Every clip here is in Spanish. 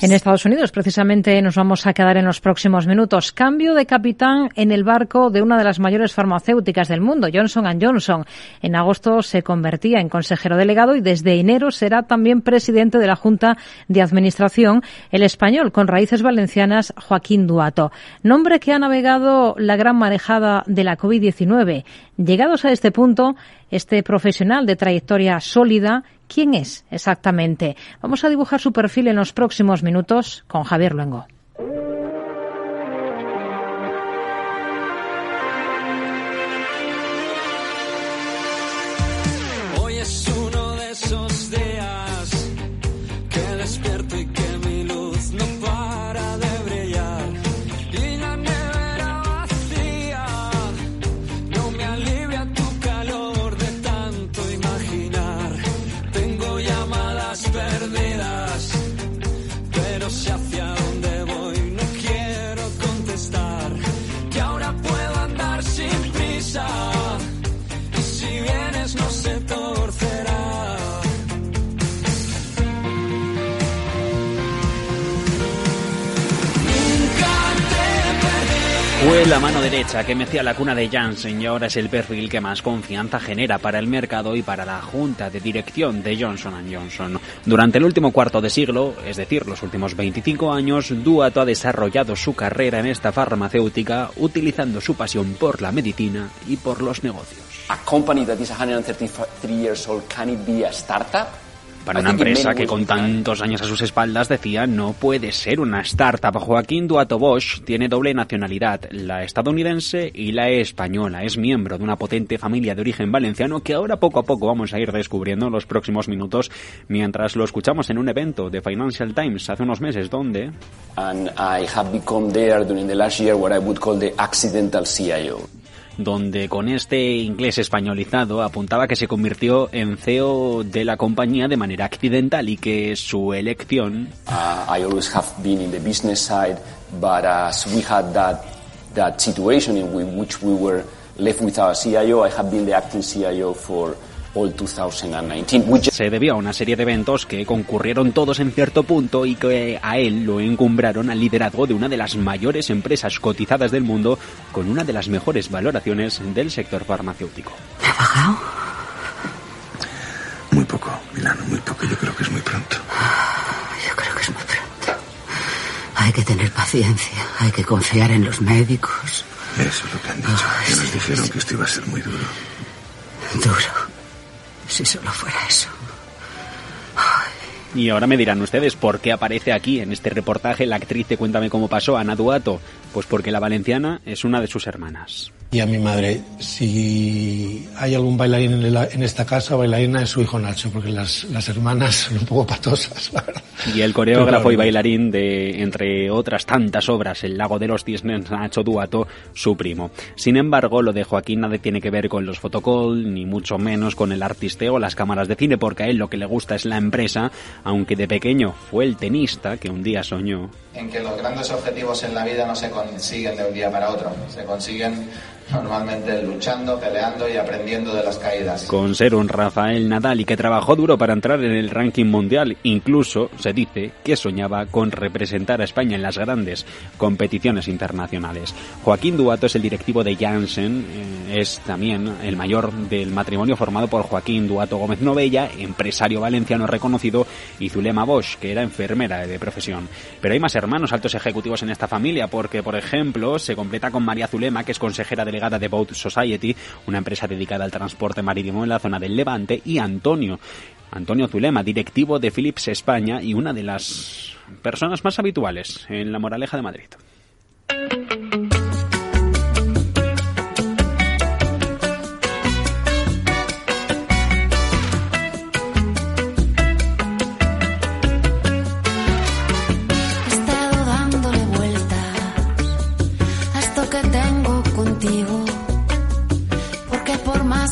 En Estados Unidos, precisamente, nos vamos a quedar en los próximos minutos. Cambio de capitán en el barco de una de las mayores farmacéuticas del mundo, Johnson Johnson. En agosto se convertía en consejero delegado y desde enero será también presidente de la Junta de Administración, el español con raíces valencianas, Joaquín Duato. Nombre que ha navegado la gran marejada de la COVID-19. Llegados a este punto, este profesional de trayectoria sólida ¿Quién es exactamente? Vamos a dibujar su perfil en los próximos minutos con Javier Luengo. myself Fue la mano derecha que mecía la cuna de Janssen y ahora es el perfil que más confianza genera para el mercado y para la junta de dirección de Johnson Johnson. Durante el último cuarto de siglo, es decir, los últimos 25 años, Duato ha desarrollado su carrera en esta farmacéutica utilizando su pasión por la medicina y por los negocios. A company that is 133 years old, can it be a startup? Para una empresa que con tantos años a sus espaldas decía no puede ser una startup. Joaquín Duato Bosch tiene doble nacionalidad, la estadounidense y la española. Es miembro de una potente familia de origen valenciano que ahora poco a poco vamos a ir descubriendo en los próximos minutos mientras lo escuchamos en un evento de Financial Times hace unos meses donde... And I have become there during the last year what I would call the accidental CIO donde con este inglés españolizado apuntaba que se convirtió en CEO de la compañía de manera accidental y que su elección. Uh, I always have been in the business side, but as we had that that situation in which we were left without a CIO, I have been the acting CIO for se debió a una serie de eventos que concurrieron todos en cierto punto y que a él lo encumbraron al liderazgo de una de las mayores empresas cotizadas del mundo con una de las mejores valoraciones del sector farmacéutico. ¿Me ha bajado? Muy poco, Milano, muy poco. Yo creo que es muy pronto. Yo creo que es muy pronto. Hay que tener paciencia, hay que confiar en los médicos. Eso es lo que han dicho. que nos dijeron que esto iba a ser muy duro. Duro. Si solo fuera eso. Y ahora me dirán ustedes por qué aparece aquí en este reportaje la actriz de Cuéntame cómo pasó, Ana Duato. Pues porque la valenciana es una de sus hermanas. Y a mi madre, si hay algún bailarín en, esta casa, bailarina es su hijo Nacho, porque las, las hermanas son un poco patosas, la verdad. Y el coreógrafo y bailarín de, entre otras tantas obras, El lago de los cisnes, Nacho Duato, su primo. Sin embargo, lo de Joaquín nada tiene que ver con los fotocall, ni mucho menos con el artisteo o las cámaras de cine, porque a él lo que le gusta es la empresa, aunque de pequeño fue el tenista que un día soñó. En que los grandes objetivos en la vida no se consiguen de un día para otro, se consiguen normalmente luchando, peleando y aprendiendo de las caídas. Con ser un Rafael Nadal y que trabajó duro para entrar en el ranking mundial, incluso se dice que soñaba con representar a España en las grandes competiciones internacionales. Joaquín Duato es el directivo de Janssen, eh, es también el mayor del matrimonio formado por Joaquín Duato Gómez Novella, empresario valenciano reconocido, y Zulema Bosch, que era enfermera de profesión. Pero hay más hermanos altos ejecutivos en esta familia, porque, por ejemplo, se completa con María Zulema, que es consejera de Boat Society, una empresa dedicada al transporte marítimo en la zona del Levante, y Antonio, Antonio Zulema, directivo de Philips España y una de las personas más habituales en la Moraleja de Madrid.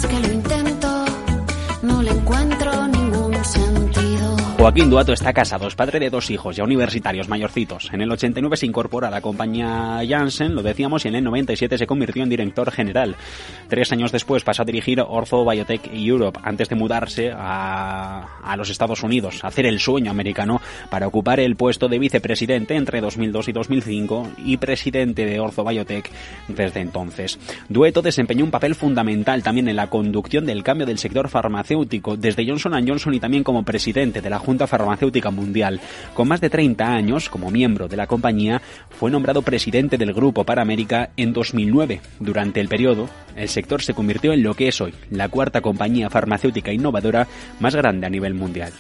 Que lo intento, no le encuentro sentido. Joaquín Duato está casado, es padre de dos hijos, ya universitarios, mayorcitos. En el 89 se incorpora a la compañía Janssen, lo decíamos, y en el 97 se convirtió en director general. Tres años después pasó a dirigir Ortho Biotech Europe, antes de mudarse a, los Estados Unidos, a hacer el sueño americano para ocupar el puesto de vicepresidente entre 2002 y 2005 y presidente de Ortho Biotech desde entonces. Dueto desempeñó un papel fundamental también en la conducción del cambio del sector farmacéutico, desde Johnson Johnson y también como presidente de la Junta Farmacéutica Mundial. Con más de 30 años como miembro de la compañía, fue nombrado presidente del Grupo para América en 2009. Durante el periodo, el sector se convirtió en lo que es hoy, la cuarta compañía farmacéutica innovadora más grande a nivel mundial.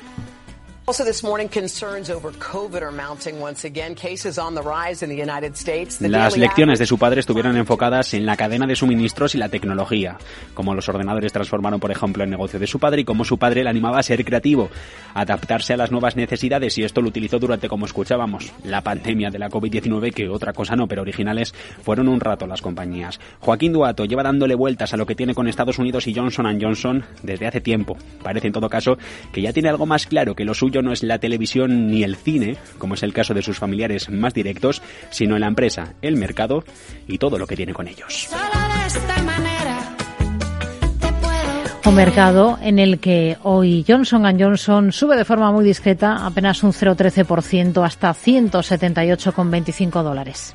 Las lecciones de su padre estuvieron enfocadas en la cadena de suministros y la tecnología, como los ordenadores transformaron, por ejemplo, el negocio de su padre y cómo su padre le animaba a ser creativo, a adaptarse a las nuevas necesidades y esto lo utilizó durante, como escuchábamos, la pandemia de la COVID-19, que otra cosa no, pero originales fueron un rato las compañías. Joaquín Duato lleva dándole vueltas a lo que tiene con Estados Unidos y Johnson Johnson desde hace tiempo. Parece en todo caso que ya tiene algo más claro que lo suyo no es la televisión ni el cine, como es el caso de sus familiares más directos, sino en la empresa, el mercado y todo lo que tiene con ellos. Un mercado en el que hoy Johnson Johnson sube de forma muy discreta, apenas un 0,13% hasta 178,25 dólares.